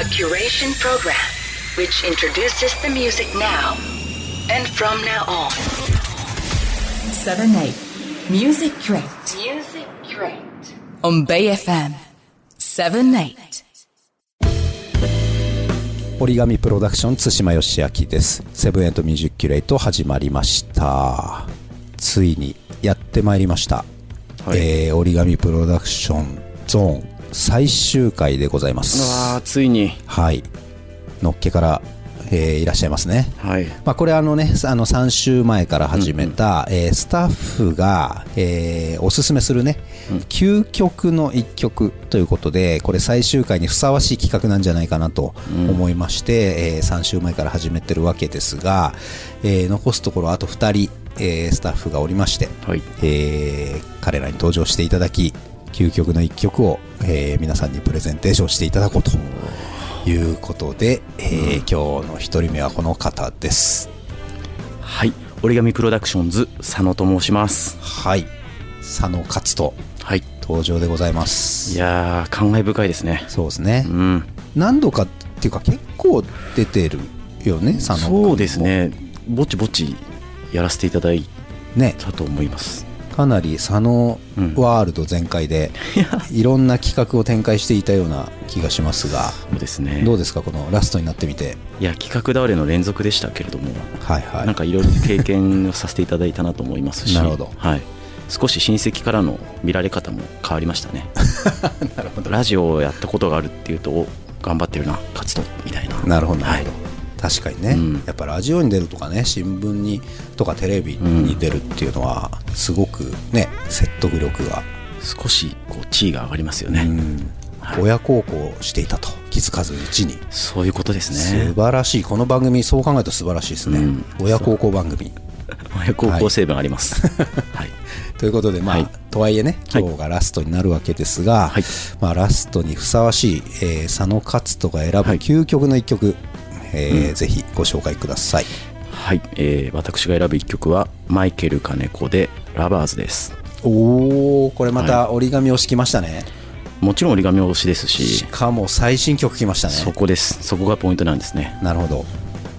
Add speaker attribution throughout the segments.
Speaker 1: A curation program which introduces the music now and from now on.
Speaker 2: 7 8 Music Crate
Speaker 1: Music Crate.
Speaker 2: on Bay FM 7 8
Speaker 3: 折り紙プロダクション対馬義明ですセブンエントミュージックキュレート始まりましたついにやってまいりました、
Speaker 4: はい
Speaker 3: えー折り紙プロダクションゾーン最終回でございます。
Speaker 4: わあついに。
Speaker 3: はい。のっけから、えーいらっしゃいますね。
Speaker 4: はい。
Speaker 3: まあ、これあのね、あの3週前から始めた、えースタッフが、えーおすすめするね、究極の一曲ということで、これ最終回にふさわしい企画なんじゃないかなと思いまして、え3週前から始めてるわけですが、えー残すところあと2人、えースタッフがおりまして、
Speaker 4: はい。
Speaker 3: えー彼らに登場していただき究極の一曲を、えー皆さんにプレゼンテーションしていただこうということで、えー今日の一人目はこの方です。
Speaker 4: はい。折り紙プロダクションズ佐野と申します。
Speaker 3: はい。佐野勝人。
Speaker 4: はい。
Speaker 3: 登場でございます。
Speaker 4: いやー感慨深いですね。
Speaker 3: そうですね、
Speaker 4: うん。
Speaker 3: 何度かっていうか結構出てるよね佐野
Speaker 4: そうですね。ぼちぼちやらせていただい
Speaker 3: ね。
Speaker 4: たと思います
Speaker 3: かなり佐野
Speaker 4: うん
Speaker 3: ワールド全開で、いろんな企画を展開していたような気がしますが
Speaker 4: そうですね。
Speaker 3: どうですかこのラストになってみて？
Speaker 4: いや企画倒れの連続でしたけれども
Speaker 3: はいはい。
Speaker 4: なんかいろいろ経験をさせていただいたなと思いますし
Speaker 3: なるほど。
Speaker 4: はい、少し親戚からの見られ方も変わりましたね。
Speaker 3: なるほど。
Speaker 4: ラジオをやったことがあるっていうとお頑張ってるな勝つとみたいな。
Speaker 3: なるほどなるほど、
Speaker 4: はい
Speaker 3: 確かにね、
Speaker 4: うん。
Speaker 3: やっぱラジオに出るとかね新聞にとかテレビに出るっていうのはすごくね説得力が、
Speaker 4: 少しこう地位が上がりますよね、
Speaker 3: 親孝行していたと気づかずうちに。
Speaker 4: そういうことです
Speaker 3: 素
Speaker 4: ね
Speaker 3: 晴らしい。この番組そう考えると素晴らしいですね、
Speaker 4: うん。
Speaker 3: 親孝行番組。
Speaker 4: 親孝行成分あります。はい、
Speaker 3: ということでまあ、
Speaker 4: はい。
Speaker 3: とはいえね
Speaker 4: はい。
Speaker 3: 今日がラストになるわけですが、
Speaker 4: はい。
Speaker 3: まあ、ラストにふさわしい、えー佐野勝人が選ぶ
Speaker 4: はい。
Speaker 3: 究極の一曲、えー
Speaker 4: うん
Speaker 3: ぜひご紹介ください。
Speaker 4: はいえー私が選ぶ一曲はマイケル金子で「ラバーズ」です。
Speaker 3: おおこれまた折り紙を敷きましたね、
Speaker 4: もちろん折り紙推しです
Speaker 3: し。
Speaker 4: し
Speaker 3: かも最新曲来ましたね。
Speaker 4: そこです。そこがポイントなんですね。
Speaker 3: なるほど。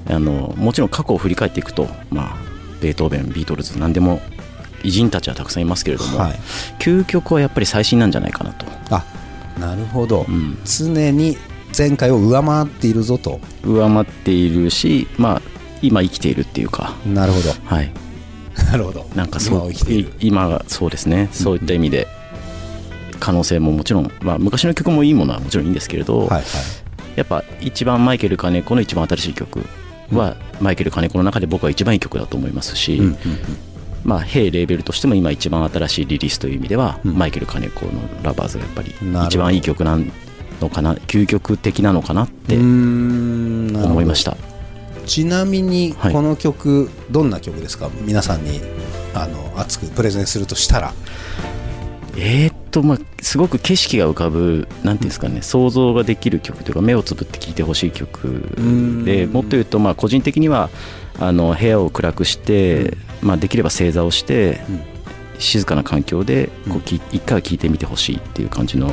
Speaker 4: あのもちろん過去を振り返っていくと、まあ、ベートーベンビートルズ何でも偉人たちはたくさんいますけれども、
Speaker 3: はい。
Speaker 4: 究極はやっぱり最新なんじゃないかなと。
Speaker 3: あなるほど、
Speaker 4: うん。
Speaker 3: 常に前回を上回っているぞと。
Speaker 4: 上回っているし、まあ、今生きているっていうか、
Speaker 3: なるほど。
Speaker 4: はい、
Speaker 3: なるほど。
Speaker 4: なんかそう
Speaker 3: 今
Speaker 4: がそうですね。そういった意味で可能性ももちろん、まあ、昔の曲もいいものはもちろんいいんですけれど、
Speaker 3: はいはい。
Speaker 4: やっぱ一番マイケル金子の一番新しい曲は、マイケル金子の中で僕は一番いい曲だと思いますし、
Speaker 3: うんうんうん。
Speaker 4: まあ、ヘイレーベルとしても今一番新しいリリースという意味では、
Speaker 3: うん。
Speaker 4: マイケル金子の「ラバーズ」がやっぱり一番いい曲なのかな究極的なのかなって思いました。
Speaker 3: ちなみに
Speaker 4: はい。
Speaker 3: この曲、どんな曲ですか？皆さんにあの熱くプレゼンするとしたら。
Speaker 4: えーっとまあすごく景色が浮かぶなんていうんですかね想像ができる曲というか目をつぶって聴いてほしい曲で
Speaker 3: うん。
Speaker 4: もっと言うとまあ個人的にはあの部屋を暗くして、まあ、できれば正座をして、
Speaker 3: うん。
Speaker 4: 静かな環境でこ
Speaker 3: う
Speaker 4: うん。き一回は聴いてみてほしいっていう感じの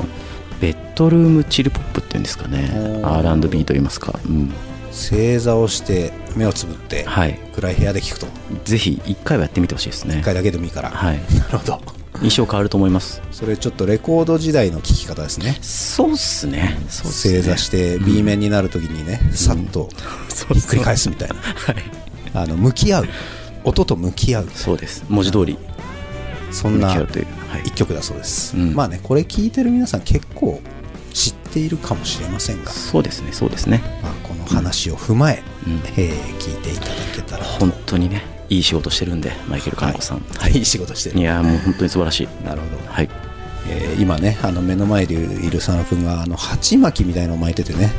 Speaker 4: ベッドルームチルポップっていうんですかね。R&B といいますか、うん、
Speaker 3: 正座をして目をつぶって
Speaker 4: はい。
Speaker 3: 暗い部屋で聴くと。
Speaker 4: ぜひ一回はやってみてほしいですね。
Speaker 3: 1回だけでもいいから、
Speaker 4: はい。
Speaker 3: なるほど。
Speaker 4: 印象変わると思います。
Speaker 3: それちょっとレコード時代の聴き方ですね。
Speaker 4: そうっすね。そうっすね。
Speaker 3: 正座して B 面になるときにね、さっと
Speaker 4: そう
Speaker 3: ひっくり返すみたいな、
Speaker 4: はい。
Speaker 3: あの向き合う。音と向き合う。
Speaker 4: そうです。文字通り。
Speaker 3: そんな
Speaker 4: 向き合うというはい。
Speaker 3: 一曲だそうです、
Speaker 4: うん。
Speaker 3: まあねこれ聴いてる皆さん結構知っているかもしれませんが、
Speaker 4: そうですねそうですね。
Speaker 3: まあ、この話を踏まえ、
Speaker 4: うん。
Speaker 3: えー聞いていただけたらと。
Speaker 4: 本当にねいい仕事してるんでマイケル金子さん、
Speaker 3: はい、いい仕事してる。
Speaker 4: いやーもう本当に素晴らしい。
Speaker 3: なるほど、
Speaker 4: はい。
Speaker 3: えー今ねあの目の前でいる佐野君があの鉢巻きみたいのを巻いててね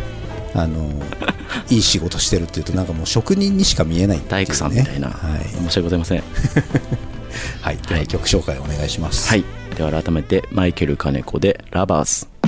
Speaker 3: あの いい仕事してるっていうとなんかもう職人にしか見えないいう、ね、
Speaker 4: 大工さんみたいな、
Speaker 3: はい、
Speaker 4: 申し訳ございません
Speaker 3: はい、では曲紹介お願いします。
Speaker 4: はい。では改めてマイケル金子で「ラバーズ」「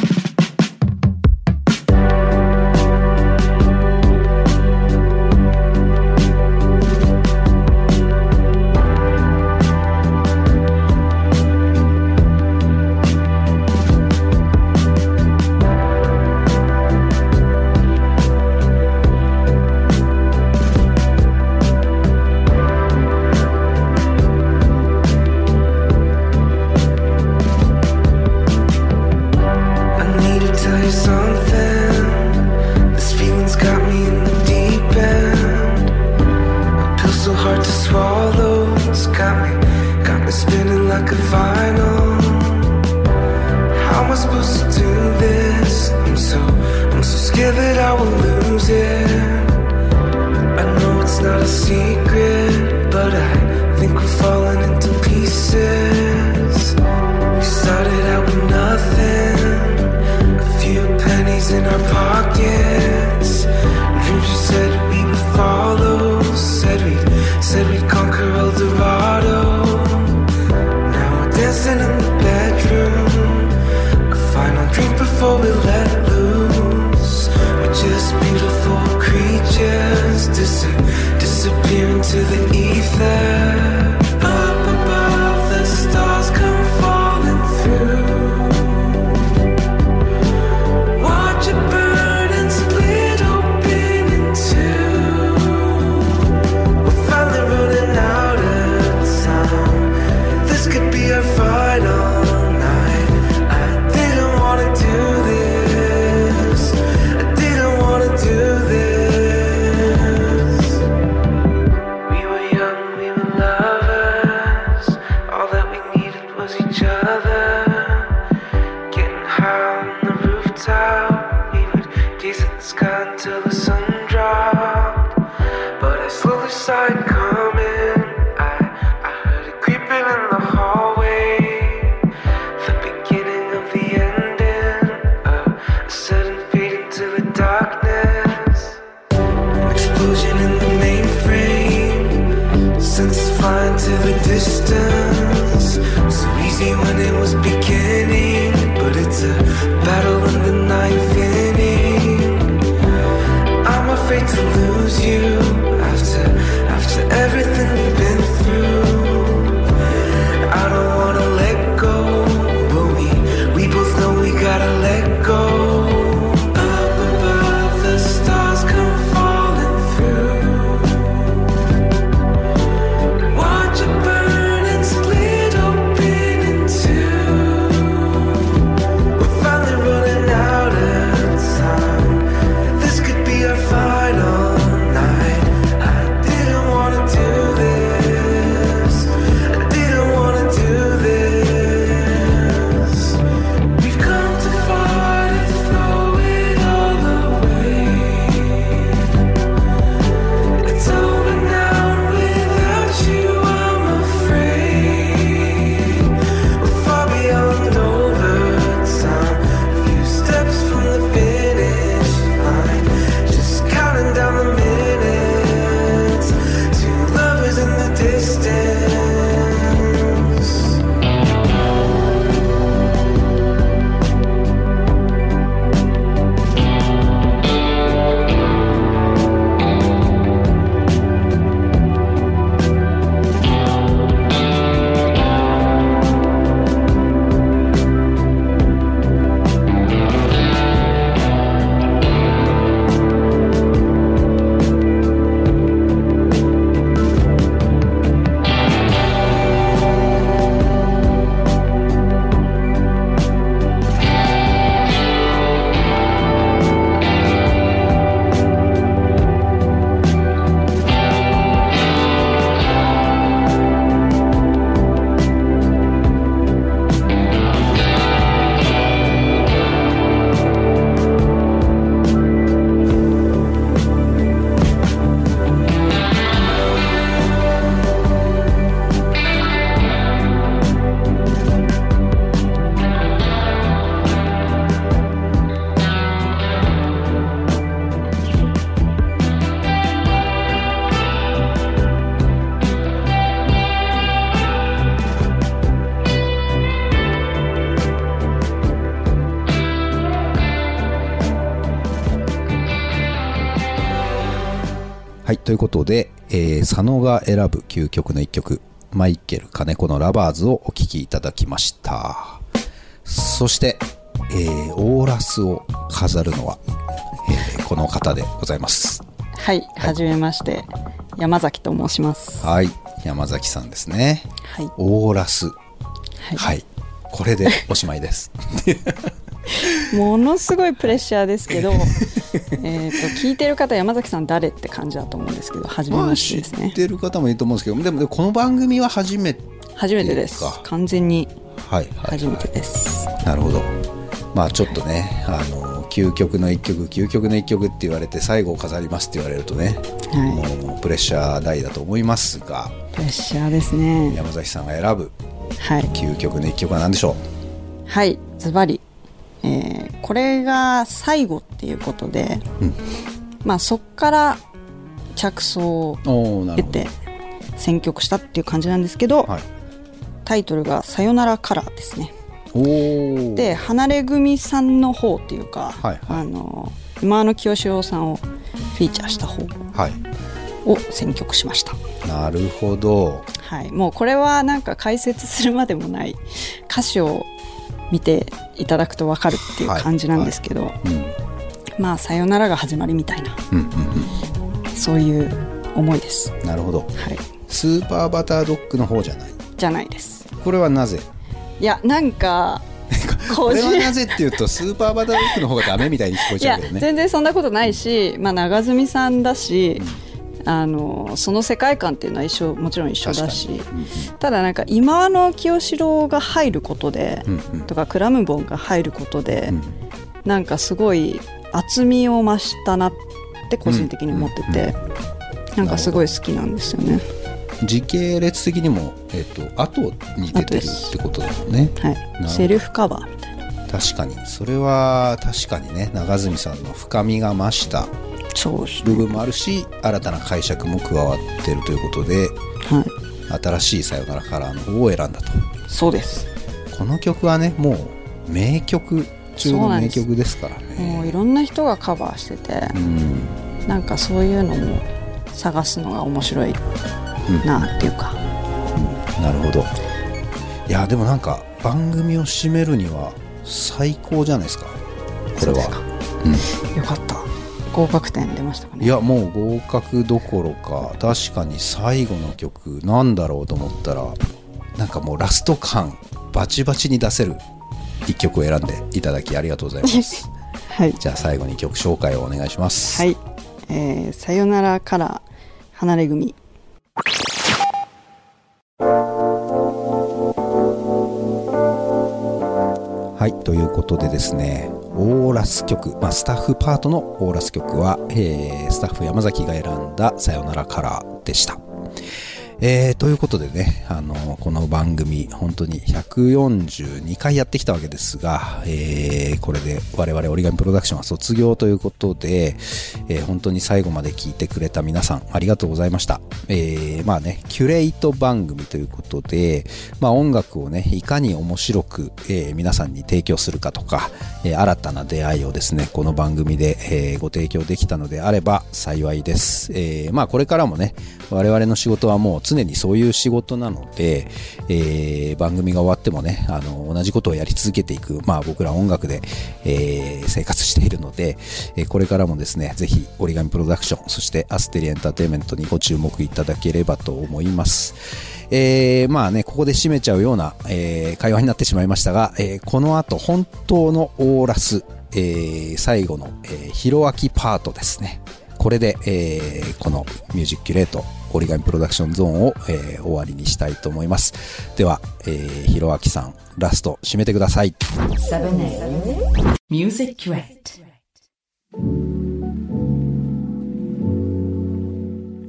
Speaker 3: えー、佐野が選ぶ究極の一曲、マイケル金子のラバーズをお聴きいただきました。そして、えー、オーラスを飾るのは、えー、この方でございます。
Speaker 5: はい、はじ、めまして。山崎と申します。
Speaker 3: はい、山崎さんですね。
Speaker 5: はい。
Speaker 3: オーラス。
Speaker 5: はい、
Speaker 3: はい、これでおしまいです。
Speaker 5: ものすごいプレッシャーですけど えーと聞いてる方山崎さん誰って感じだと思うんですけど初めま
Speaker 3: まあ知っ
Speaker 5: してですね。
Speaker 3: てる方もいると思うんですけどでもこの番組は初めて
Speaker 5: 初めてです。
Speaker 3: か
Speaker 5: 完全に
Speaker 3: はいはい、
Speaker 5: 初めてです、
Speaker 3: なるほど。まあちょっとねあの究極の一曲究極の一曲って言われて最後を飾りますって言われるとね、
Speaker 5: はい。
Speaker 3: もうプレッシャー大だと思いますが
Speaker 5: プレッシャーですね。
Speaker 3: 山崎さんが選ぶ
Speaker 5: はい。
Speaker 3: 究極の一曲は何でしょ
Speaker 5: はい。ズバリ、えーこれが最後っていうことで、
Speaker 3: うん。
Speaker 5: まあそっから着想を得て選曲したっていう感じなんですけど、
Speaker 3: はい。
Speaker 5: タイトルが「さよならカラー」ですね。で離れ組さんの方っていうか、
Speaker 3: はいはい。
Speaker 5: あの今の清志郎さんをフィーチャーした方
Speaker 3: はい。
Speaker 5: を選曲しました。
Speaker 3: なるほど。
Speaker 5: はい。もうこれはなんか解説するまでもない歌詞を見ていただくと分かるっていう感じなんですけど、
Speaker 3: うん
Speaker 5: まあさよならが始まりみたいな
Speaker 3: うんうん
Speaker 5: そういう思いです。
Speaker 3: うんなるほど。
Speaker 5: はい。
Speaker 3: スーパーバタードッグの方じゃない？
Speaker 5: じゃないです。
Speaker 3: これはなぜ？
Speaker 5: いやなんか
Speaker 3: これはなぜっていうとスーパーバタードッグの方がダメみたいに聞こえちゃうけどね。
Speaker 5: 全然そんなことないし、まあ、長住さんだし、あのその世界観っていうのは一緒もちろん一緒だし、ただなんか今の清志郎が入ることで、
Speaker 3: うんうん。
Speaker 5: とかクラムボンが入ることで、
Speaker 3: うん
Speaker 5: なんかすごい厚みを増したなって個人的に思ってて、なんかすごい好きなんですよね。
Speaker 3: 時系列的にも、えっと後に出てるってことだもんね。
Speaker 5: はい。セルフカバーみたいな。
Speaker 3: 確かに。それは確かにね。長住さんの深みが増した部分もあるし新たな解釈も加わってるということで
Speaker 5: はい、
Speaker 3: 新しい「さよならカラー」の方を選んだと。
Speaker 5: そうです。
Speaker 3: この曲はねもう名曲中の名曲ですからね。
Speaker 5: もういろんな人がカバーしてて、
Speaker 3: うん。
Speaker 5: なんかそういうのも探すのが面白いなっていうか、
Speaker 3: なるほど。いやでもなんか番組を締めるには最高じゃないですか。これは。
Speaker 5: そうですか。よかった合格点出ましたかね。
Speaker 3: いやもう合格どころか確かに最後の曲なんだろうと思ったらなんかもうラスト感バチバチに出せる一曲を選んでいただきありがとうございます。
Speaker 5: はい。
Speaker 3: じゃあ最後に曲紹介をお願いします。
Speaker 5: はい、えーさよならから離れ組
Speaker 3: はい、ということでですね、オーラス曲、まあ、スタッフパートのオーラス曲は、えースタッフ山崎が選んださよならカラーでした。えーということでね、あのこの番組、本当に142回やってきたわけですが、えーこれで我々折り紙プロダクションは卒業ということで、えー本当に最後まで聞いてくれた皆さん、ありがとうございました。えーまあね、キュレート番組ということで、まあ音楽をね、いかに面白く、えー皆さんに提供するかとか、えー新たな出会いをですね、この番組で、えーご提供できたのであれば幸いです。えーまあこれからもね、我々の仕事はもう常にそういう仕事なので、えー番組が終わってもね、あの、同じことをやり続けていく、まあ僕ら音楽で、えー生活しているので、えーこれからもですね、ぜひ折り紙プロダクション、そしてアステリエンターテインメントにご注目いただければと思います。えーまあね、ここで締めちゃうような、えー会話になってしまいましたが、えーこの後、本当のオーラス、えー最後の、えー、ヒロアキパートですね。これで、えーこのミュージックキュレート、折り紙プロダクションゾーンを、えー終わりにしたいと思います。では、えー、ひろあきさん、ラスト、締めてください。
Speaker 2: 7 Music Crate.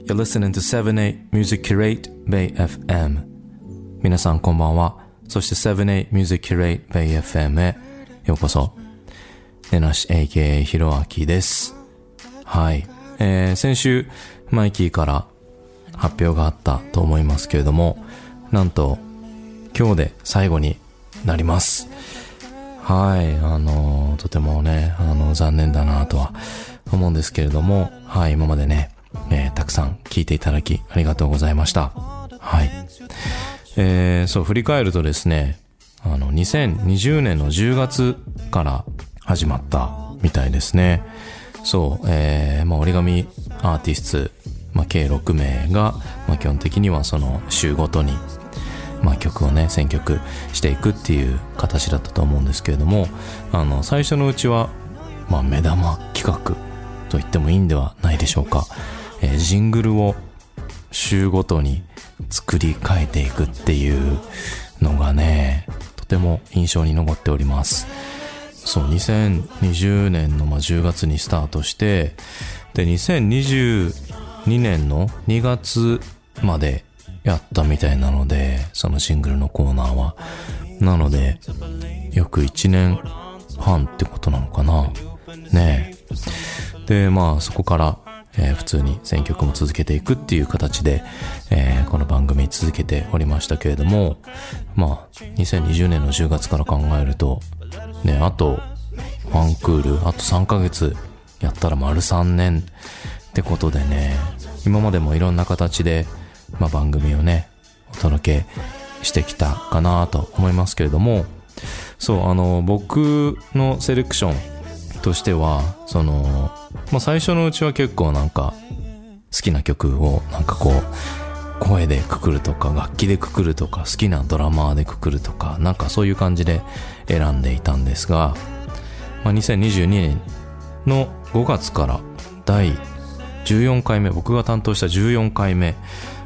Speaker 6: You're listening to 78 Music Curate Bay FM 皆さんこんばんはそして78 Music Curate Bay FM へようこそねなし AKA ひろあきですはい、えー、先週マイキーから発表があったと思いますけれどもなんと今日で最後になりますはい、あのとてもね、あの、残念だなとは思うんですけれども、はい、今までね、えーたくさん聞いていただきありがとうございました。はい。えーそう、振り返るとですね、あの、2020年の10月から始まったみたいですね。そう、えーまあ、折り紙アーティスト、まあ、計6名が、まあ、基本的にはその週ごとに、まあ、曲をね選曲していくっていう形だったと思うんですけれどもあの最初のうちは、まあ、目玉企画と言ってもいいんではないでしょうか、えージングルを週ごとに作り変えていくっていうのがねとても印象に残っております。そう2020年のま10月にスタートしてで2020 2年の2月までやったみたいなのでそのシングルのコーナーは。なので約1年半ってことなのかな。ねえ。でまあそこから、えー普通に選曲も続けていくっていう形で、えーこの番組続けておりましたけれどもまあ2020年の10月から考えるとねあとワンクールあと3ヶ月やったら丸3年。ってことでね今までもいろんな形で、まあ、番組をねお届けしてきたかなと思いますけれどもそうあの僕のセレクションとしてはその、まあ、最初のうちは結構なんか好きな曲をなんかこう声でくくるとか楽器でくくるとか好きなドラマーでくくるとかなんかそういう感じで選んでいたんですが、まあ、2022年の5月から第14回目僕が担当した14回目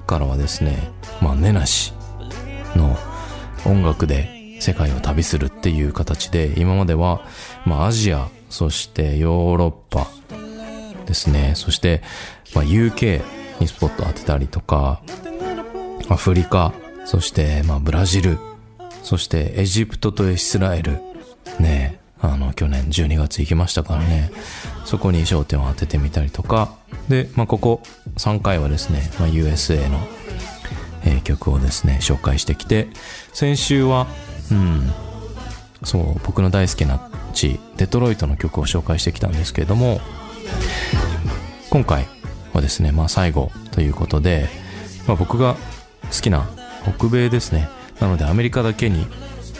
Speaker 6: からはですねまあ根なしの音楽で世界を旅するっていう形で今までは、まあ、アジアそしてヨーロッパですね。そして、まあ、UK にスポット当てたりとかアフリカそして、まあ、ブラジルそしてエジプトとイスラエルねあの去年12月行きましたからね。そこに焦点を当ててみたりとか。で、まあ、ここ3回はですね、まあ、USA の、えー曲をですね紹介してきて先週はうんそう僕の大好きな地デトロイトの曲を紹介してきたんですけれども今回はですね、まあ、最後ということで、まあ、僕が好きな北米ですね。なのでアメリカだけに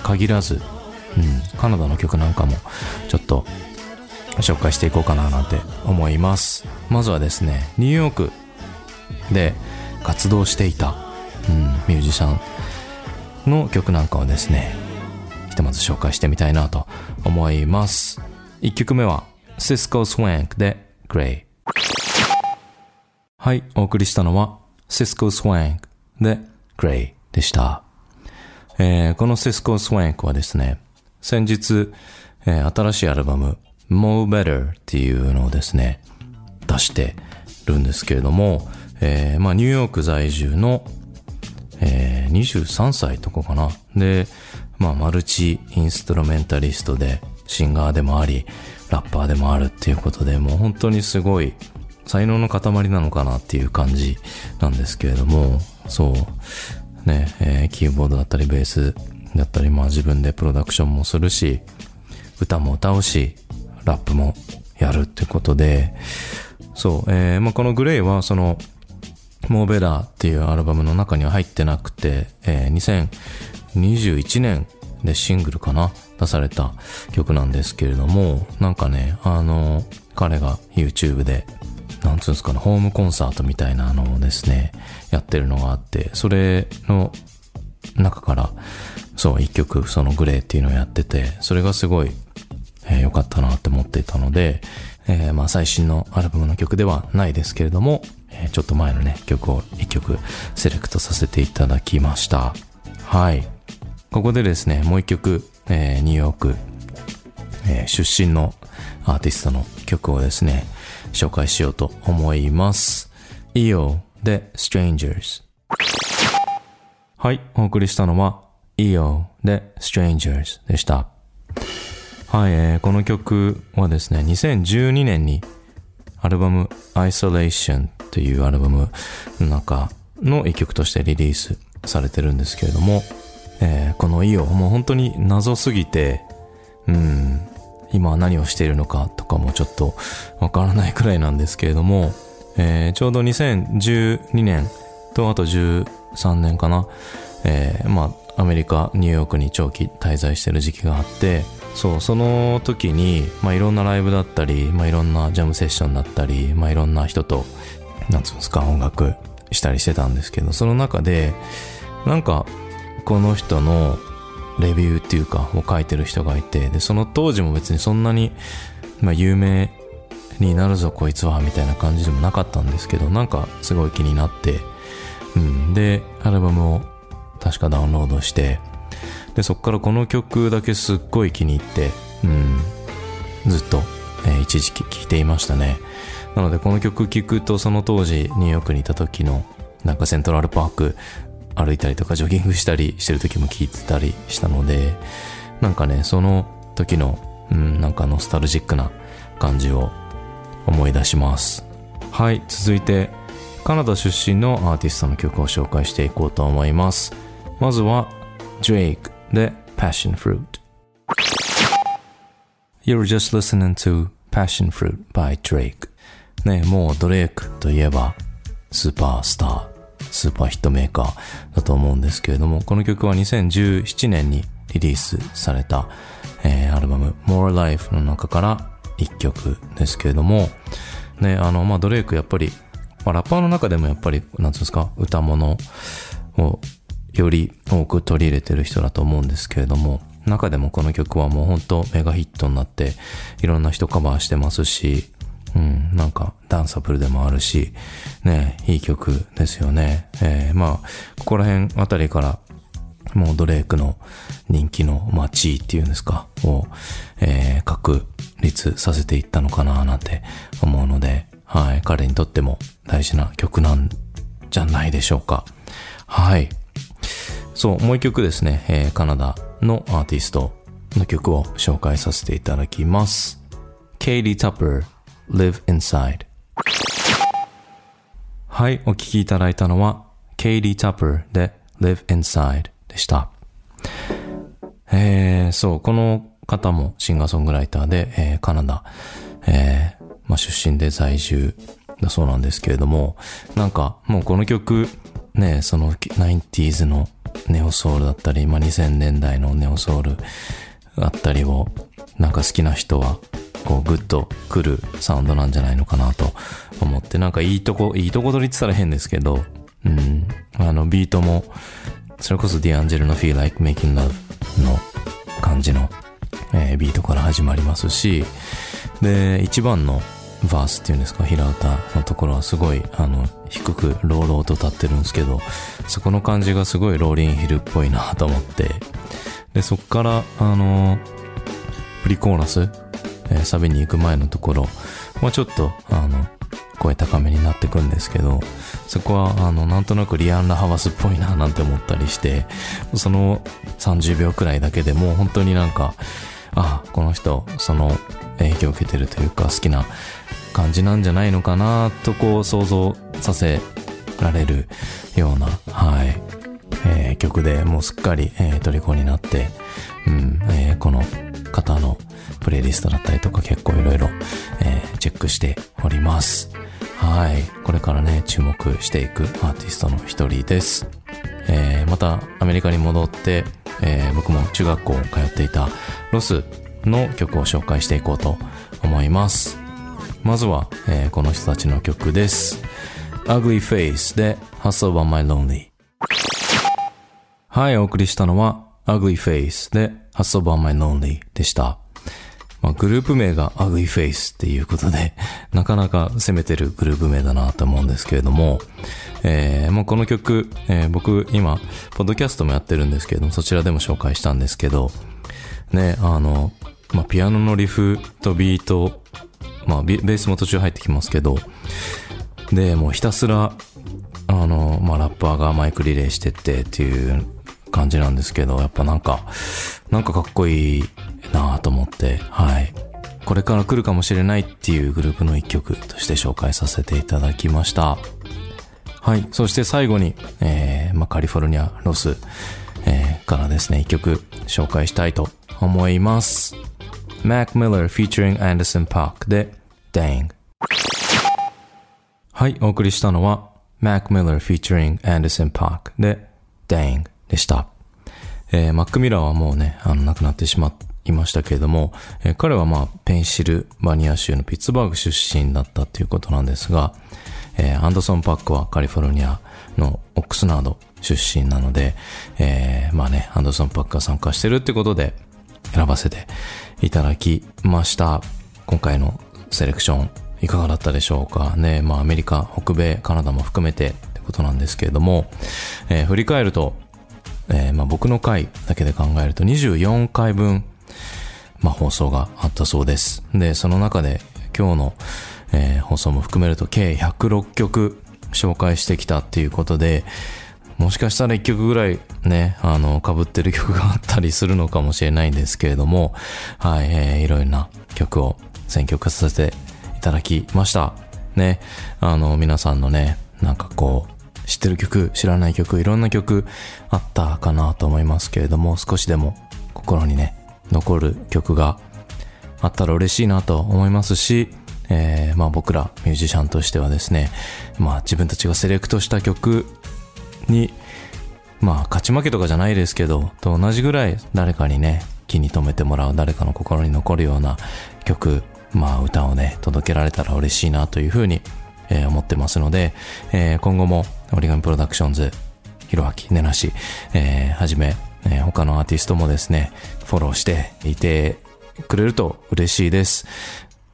Speaker 6: 限らず、うん、カナダの曲なんかもちょっと紹介していこうかななんて思います。まずはですねニューヨークで活動していた、うん、ミュージシャンの曲なんかをですねひとまず紹介してみたいなと思います。1曲目は Cisco Swank で Grey はいお送りしたのは Cisco Swank で Grey でした。えーこの Cisco Swank はですね、先日、えー新しいアルバム More Better っていうのをですね、出してるんですけれども、えーまあニューヨーク在住の、えー23歳とかかな。で、まあマルチインストロメンタリストで、シンガーでもあり、ラッパーでもあるっていうことで、もう本当にすごい才能の塊なのかなっていう感じなんですけれども、そう。ね、えーキーボードだったりベースだったり、まあ自分でプロダクションもするし、歌も歌うし、ラップもやるってことで、そう、えーまあこのグレイはその、モーベラーっていうアルバムの中には入ってなくて、えー2021年でシングルかな出された曲なんですけれども、なんかね、あの、彼が YouTube でなんつうんですかね、ホームコンサートみたいなのをですね、やってるのがあって、それの中から、そう、一曲、そのグレーっていうのをやってて、それがすごい、えー良かったなって思っていたので、えーまあ最新のアルバムの曲ではないですけれども、えーちょっと前のね、曲を一曲セレクトさせていただきました。はい。ここでですね、もう一曲、えーニューヨーク、えー出身のアーティストの曲をですね、紹介しようと思います。EO で Strangers。はい、お送りしたのは EO で Strangers でした。はい、えーこの曲はですね、2012年にアルバム Isolation というアルバムの中の一曲としてリリースされてるんですけれども、えーこの EO もう本当に謎すぎて、うん、今何をしているのかとかもちょっとわからないくらいなんですけれども、えーちょうど2012年とあと13年かな、えーまあアメリカ、ニューヨークに長期滞在してる時期があって、そう、その時に、まあいろんなライブだったり、まあいろんなジャムセッションだったり、まあいろんな人と、なんつうんですか、音楽したりしてたんですけど、その中で、なんか、この人のレビューっていうかを書いてる人がいてでその当時も別にそんなに、まあ、有名になるぞこいつはみたいな感じでもなかったんですけどなんかすごい気になって、うん、でアルバムを確かダウンロードしてでそっからこの曲だけすっごい気に入って、うん、ずっと、えー一時期聴いていましたね。なのでこの曲聴くとその当時ニューヨークにいた時のなんかセントラルパーク歩いたりとかジョギングしたりしてる時も聴いてたりしたのでなんかねその時の、うん、なんかノスタルジックな感じを思い出します。はい続いてカナダ出身のアーティストの曲を紹介していこうと思います。まずは Drake で Passion Fruit You're just listening to Passion Fruit by Drake ねもうドレイクといえばスーパースタースーパーヒットメーカーだと思うんですけれどもこの曲は2017年にリリースされた、えーアルバム More Life の中から一曲ですけれどもねあのまあドレイクやっぱり、まあ、ラッパーの中でもやっぱりなんつうんですか歌物をより多く取り入れてる人だと思うんですけれども、中でもこの曲はもう本当メガヒットになって、いろんな人カバーしてますし、うん、なんかダンサブルでもあるし、ね、いい曲ですよね。えー、まあ、ここら辺あたりから、もうドレイクの人気の、まあ、地位っていうんですか、を、えー、確立させていったのかななんて思うので、はい、彼にとっても大事な曲なんじゃないでしょうか。はい。そう、もう一曲ですね、えーカナダのアーティストの曲を紹介させていただきます。Katie Tupper, Live Inside。はい、お聴きいただいたのは、Katie Tupper で Live Inside でした。えー、そう、この方もシンガーソングライターで、えーカナダ、えーまあ、出身で在住だそうなんですけれども、なんかもうこの曲、ね、その 90s のネオソウルだったり、まあ、2000年代のネオソウルだったりを、なんか好きな人は、こうグッと来るサウンドなんじゃないのかなと思って、なんかいいとこ、いいとこ取りって言ったら変ですけど、うん、あのビートも、それこそディアンジェロの Feel Like Making Love の感じの、えービートから始まりますし、で、一番のバースっていうんですか、平歌のところはすごい、あの、低く、ローローと立ってるんですけど、そこの感じがすごいローリンヒルっぽいなと思って、で、そっから、あの、プリコーラス、えーサビに行く前のところ、もうちょっと、あの、声高めになってくんですけど、そこは、あの、なんとなくリアン・ラ・ハバスっぽいななんて思ったりして、その30秒くらいだけでもう本当になんか、あ、この人、その影響を受けてるというか、好きな感じなんじゃないのかなとこう想像させられるような、はい、えー曲でもうすっかり、えー、虜になって、うん、えーこの方のプレイリストだったりとか結構いろいろ、えーチェックしております。はい。これからね、注目していくアーティストの一人です。えーまたアメリカに戻って、えー僕も中学校を通っていたロスの曲を紹介していこうと思います。まずは、えーこの人たちの曲です。Ugly Face で Hustle by My Lonely。はい、お送りしたのは Ugly Face で Hustle by My Lonely でした。まあ、グループ名が Ugly Face っていうことで、なかなか攻めてるグループ名だなと思うんですけれども、えー、もうこの曲、えー僕今、ポッドキャストもやってるんですけれども、そちらでも紹介したんですけど、ね、あの、まあ、ピアノのリフとビート、まあ、ベースも途中入ってきますけど、で、もうひたすら、あの、まあ、ラッパーがマイクリレーしてってっていう感じなんですけど、やっぱなんか、なんかかっこいいなぁと思って、はい。これから来るかもしれないっていうグループの一曲として紹介させていただきました。はい。そして最後に、えー、まあ、カリフォルニアロス、えーからですね、一曲紹介したいと思います。Mac Miller featuring Anderson Park で Dang。はい、お送りしたのは Mac Miller featuring Anderson .Paak で Dang でした。えーマック・ミラーはもうね、あの、亡くなってしまいましたけれども、えー彼はまあ、ペンシルバニア州のピッツバーグ出身だったということなんですが、えーアンダーソン・パックはカリフォルニアのオックスナード出身なので、えーまあね、アンダーソン・パックが参加してるってことで選ばせていただきました。今回のセレクションいかがだったでしょうか？ね。まあアメリカ、北米、カナダも含めてってことなんですけれども、えー振り返ると、えーまあ僕の回だけで考えると24回分、まあ放送があったそうです。で、その中で今日の、えー放送も含めると計106曲紹介してきたっていうことで、もしかしたら1曲ぐらいね、あの、被ってる曲があったりするのかもしれないんですけれども、はい、えーいろいろな曲を選曲させていただきました。ね、あの、皆さんのね、なんかこう、知ってる曲、知らない曲、いろんな曲あったかなと思いますけれども、少しでも心にね、残る曲があったら嬉しいなと思いますし、えーまあ僕らミュージシャンとしてはですね、まあ自分たちがセレクトした曲に、まあ勝ち負けとかじゃないですけど、と同じぐらい誰かにね、気に留めてもらう、誰かの心に残るような曲、まあ歌をね、届けられたら嬉しいなというふうに、えー思ってますので、えー今後も折り紙プロダクションズ、ひろあき、ねなし、えーはじめ、えー他のアーティストもですね、フォローしていてくれると嬉しいです。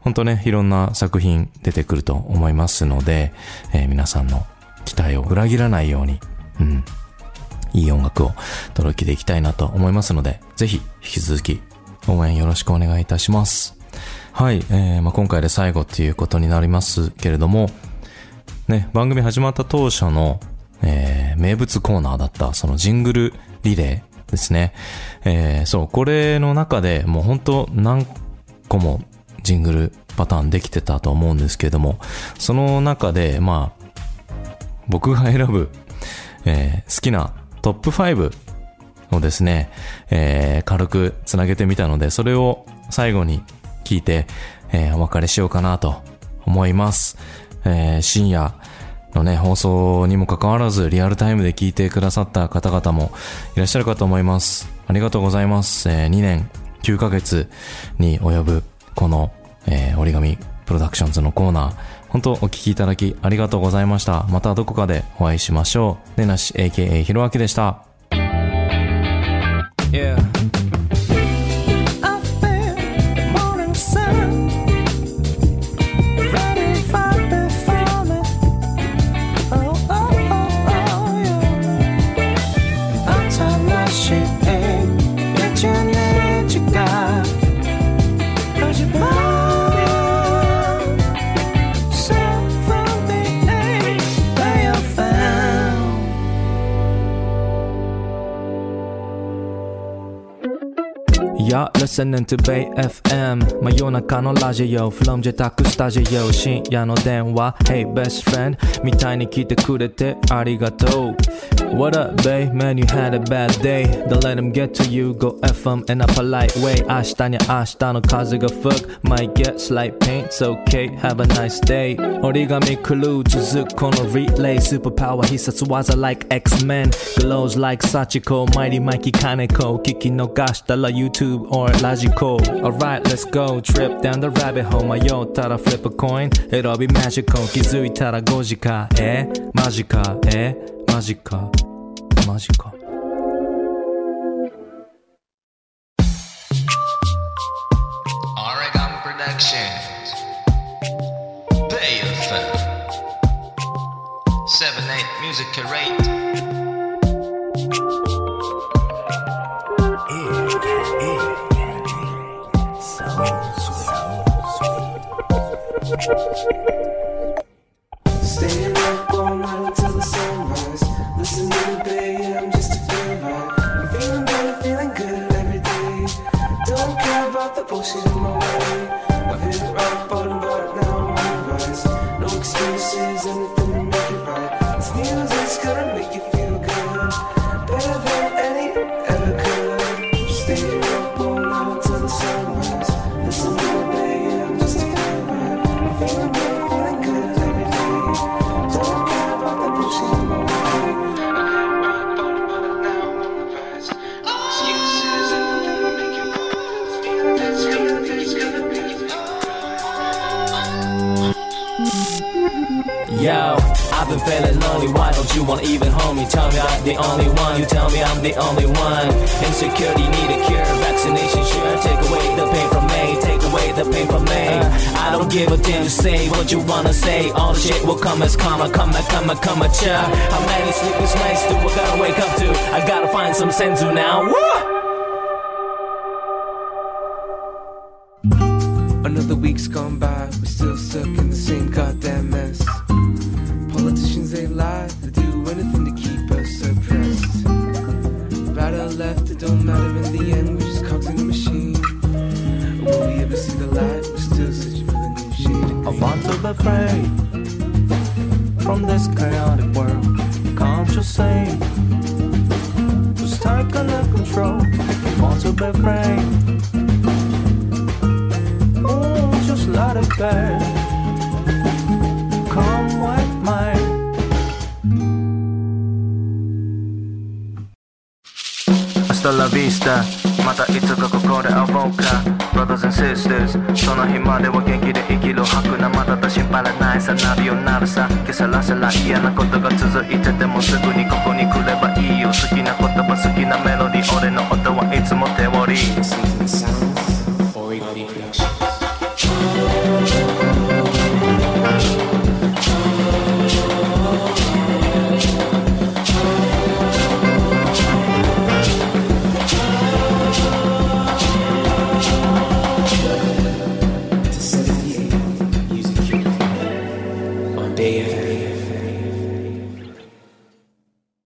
Speaker 6: 本当ね、いろんな作品出てくると思いますので、えー皆さんの期待を裏切らないように、うん、いい音楽を届けていきたいなと思いますので、ぜひ引き続き応援よろしくお願いいたします。はい、えーまあ、今回で最後っていうことになりますけれども、ね、番組始まった当初の、えー名物コーナーだった、そのジングルリレーですね。えーそう、これの中でもう本当何個もジングルパターンできてたと思うんですけれども、その中で、まあ、僕が選ぶ、えー好きなトップ5をですね、えー軽くつなげてみたので、それを最後に聞いて、えーお別れしようかなと思います。えー深夜のね、放送にもかかわらず、リアルタイムで聞いてくださった方々もいらっしゃるかと思います。ありがとうございます。え2年9ヶ月に及ぶ、この、えー折り紙プロダクションズのコーナー、本当お聴きいただきありがとうございました。またどこかでお会いしましょう。ねなし AKA ひろあきでした。
Speaker 7: Yeah. You're
Speaker 6: listening to Bay FM 真夜中のラジオ From 自宅スタジオ深夜の電話 Hey best friend みたいに来てくれてありがとう What up babe man you had a bad day Don't let them get to you Go FM in a polite way 明日に明日の風が吹く Might get slight pain It's okay Have a nice day 折り紙クルー続くこのリレー Superpower 必殺技 like X-Men Glows like Sachiko Mighty Mikey Kaneko 聞き逃したら YouTube or ラジコ Alright let's go Trip down the rabbit hole 迷ったら flip a coin It'll be magical 気づいたら5時かえマジかえマジかマジか
Speaker 8: Oregon Productions. Bay FM. 7-8 Music Curate.
Speaker 7: production. I've been feeling lonely, why don't you wanna even hold me? Tell me I'm the only one, you tell me I'm the only one. Insecurity need a cure, vaccination sure. Take away the pain from me, take away the pain from me. I don't give a damn, just say what you wanna say. All the shit will come as karma, come come come a cha. How many sleepless nights do I gotta wake up to? I gotta find some senzu now. Woo!
Speaker 9: I want to be free. Oh, just let it be. Come with me. Hasta la vista またいつかここで会おうか Brothers and sisters その日までは元気で生きる吐くなまだだ心配らないさナビをなるさけさらさら嫌な